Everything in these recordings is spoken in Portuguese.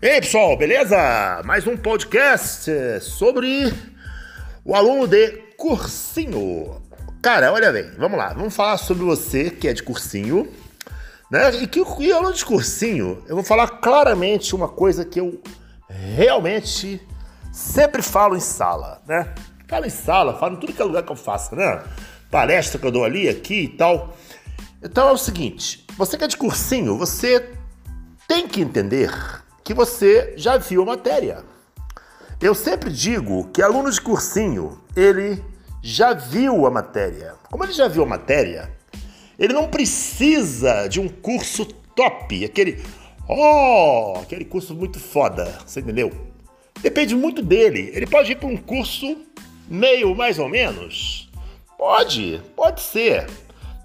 E aí, pessoal, beleza? Mais um podcast sobre o aluno de cursinho. Cara, olha bem, vamos lá, vamos falar sobre você que é de cursinho, né? E que e aluno de cursinho, eu vou falar claramente uma coisa que eu realmente sempre falo em sala, né? Falo em sala, falo em tudo que é lugar que eu faço, né? Palestra que eu dou ali, aqui e tal. Então é o seguinte, você que é de cursinho, você tem que entender que você já viu a matéria. Eu sempre digo que aluno de cursinho, ele já viu a matéria. Como ele já viu a matéria, ele não precisa de um curso top, aquele oh, aquele curso muito foda, você entendeu? Depende muito dele. Ele pode ir para um curso meio mais ou menos. Pode, pode ser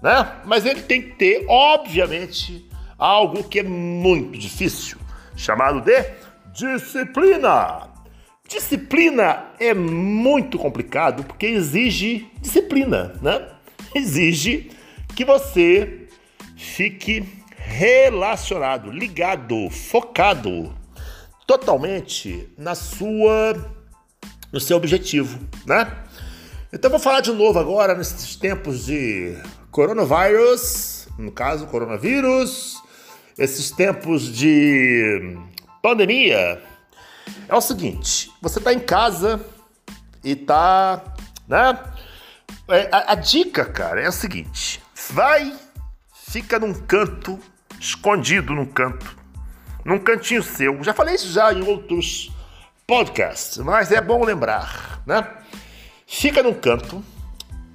né? Mas ele tem que ter, obviamente, algo que é muito difícil, chamado de disciplina. Disciplina é muito complicado porque exige disciplina, né? Exige que você fique relacionado, ligado, focado totalmente na sua no seu objetivo, né? Então vou falar de novo agora nesses tempos de coronavírus, no caso, coronavírus, esses tempos de pandemia, é o seguinte: você está em casa e tá, né? É, a, a dica, cara, é a seguinte: vai, fica num canto, escondido num canto, num cantinho seu. Já falei isso já em outros podcasts, mas é bom lembrar, né? Fica num canto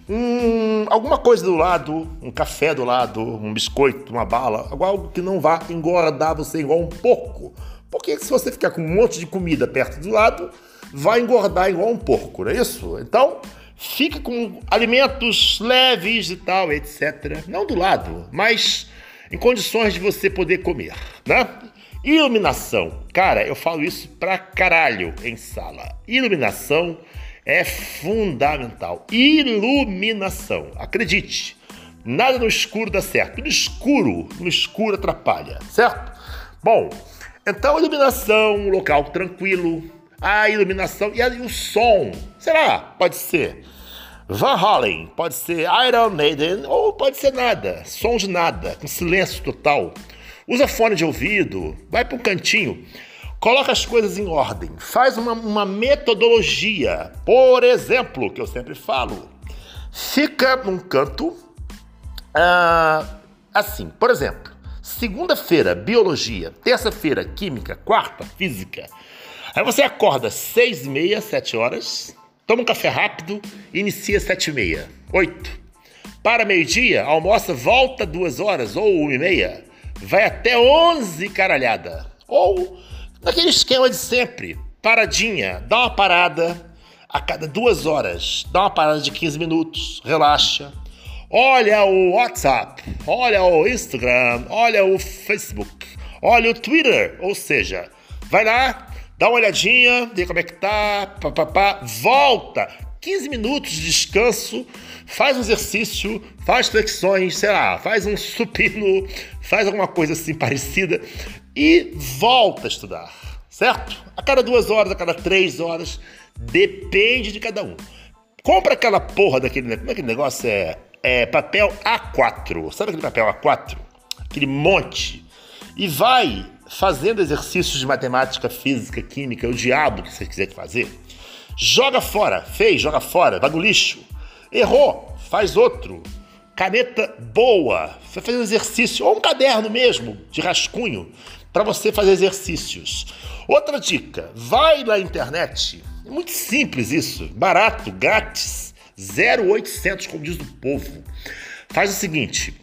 um, alguma coisa do lado, um café do lado, um biscoito, uma bala, algo que não vá engordar você igual um porco. Porque se você ficar com um monte de comida perto do lado, vai engordar igual um porco, não é isso? Então, fica com alimentos leves e tal, etc. Não do lado, mas em condições de você poder comer, né? Iluminação. Cara, eu falo isso pra caralho em sala. Iluminação é fundamental. Iluminação. Acredite, nada no escuro dá certo. No escuro, no escuro atrapalha, certo? Bom, então iluminação, um local tranquilo, a iluminação e o som. Será? Pode ser Van Halen, pode ser Iron Maiden ou pode ser nada, som de nada, com silêncio total. Usa fone de ouvido, vai para um cantinho. Coloca as coisas em ordem, faz uma, uma metodologia. Por exemplo, que eu sempre falo, fica num canto uh, assim, por exemplo, segunda-feira, biologia, terça-feira, química, quarta, física. Aí você acorda seis e meia, sete horas, toma um café rápido, inicia sete e meia, oito. Para meio-dia, almoça, volta duas horas ou uma e meia, vai até onze caralhada. Ou Naquele esquema de sempre, paradinha, dá uma parada a cada duas horas, dá uma parada de 15 minutos, relaxa. Olha o WhatsApp, olha o Instagram, olha o Facebook, olha o Twitter, ou seja, vai lá, dá uma olhadinha, vê como é que tá, papapá, volta, 15 minutos de descanso, faz um exercício, faz flexões, sei lá, faz um supino, faz alguma coisa assim parecida e volta a estudar, certo? A cada duas horas, a cada três horas, depende de cada um. Compra aquela porra daquele. Como é que negócio é? É papel A4. Sabe aquele papel A4? Aquele monte. E vai fazendo exercícios de matemática, física, química, o diabo que você quiser fazer. Joga fora. Fez, joga fora. Vai no lixo. Errou, faz outro. Caneta boa. Vai fazer um exercício. Ou um caderno mesmo, de rascunho para você fazer exercícios. Outra dica: vai na internet. É muito simples isso, barato, grátis, 0800, como diz o povo. Faz o seguinte.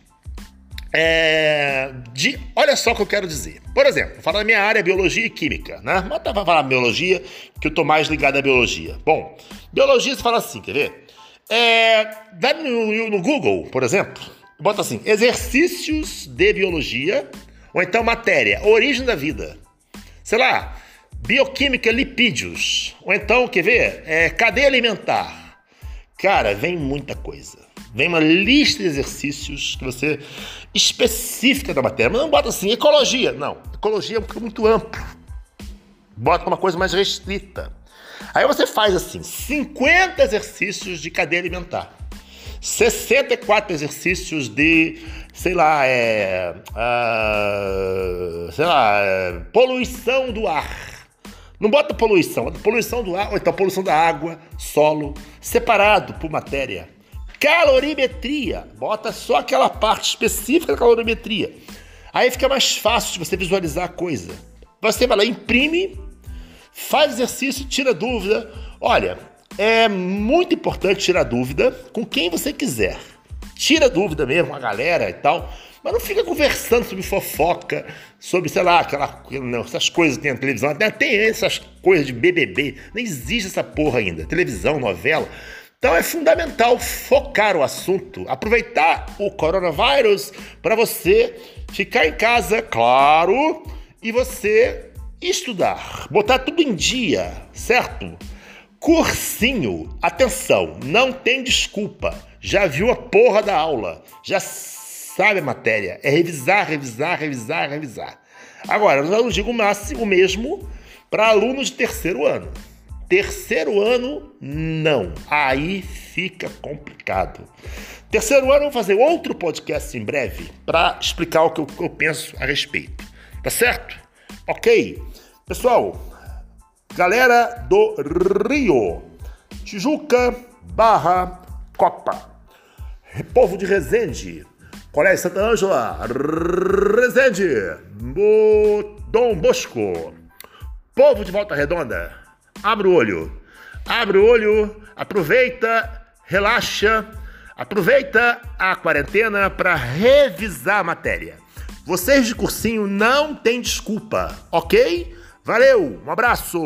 É, de, olha só o que eu quero dizer. Por exemplo, vou falar da minha área biologia e química, né? Mas para falar biologia, que eu tô mais ligado à biologia. Bom, biologia você fala assim, quer ver? É, no, no Google, por exemplo, bota assim: exercícios de biologia ou então matéria, origem da vida. Sei lá, bioquímica, lipídios. Ou então, quer ver? É, cadeia alimentar. Cara, vem muita coisa. Vem uma lista de exercícios que você específica da matéria. Mas não bota assim, ecologia. Não, ecologia é muito amplo. Bota uma coisa mais restrita. Aí você faz assim: 50 exercícios de cadeia alimentar. 64 exercícios de, sei lá, é, uh, sei lá, é, poluição do ar. Não bota poluição, bota poluição do ar, ou então poluição da água, solo, separado por matéria. Calorimetria, bota só aquela parte específica da calorimetria. Aí fica mais fácil de você visualizar a coisa. Você vai lá, imprime, faz exercício, tira dúvida. Olha, é muito importante tirar dúvida com quem você quiser. Tira dúvida mesmo, a galera e tal. Mas não fica conversando sobre fofoca, sobre, sei lá, aquela, não, essas coisas que tem na televisão. Até tem essas coisas de BBB. Nem existe essa porra ainda. Televisão, novela. Então é fundamental focar o assunto, aproveitar o coronavírus para você ficar em casa, claro, e você estudar, botar tudo em dia, certo? Cursinho, atenção, não tem desculpa. Já viu a porra da aula, já sabe a matéria. É revisar, revisar, revisar, revisar. Agora, eu não digo o mesmo para alunos de terceiro ano. Terceiro ano, não. Aí fica complicado. Terceiro ano, eu vou fazer outro podcast em breve para explicar o que eu, eu penso a respeito. Tá certo? Ok? Pessoal, Galera do Rio, Tijuca barra Copa. Povo de Resende, Colégio Santa Ângela, Resende, Dom Bosco. Povo de Volta Redonda, abre o olho. Abre o olho, aproveita, relaxa, aproveita a quarentena para revisar a matéria. Vocês de cursinho não têm desculpa, ok? Valeu, um abraço!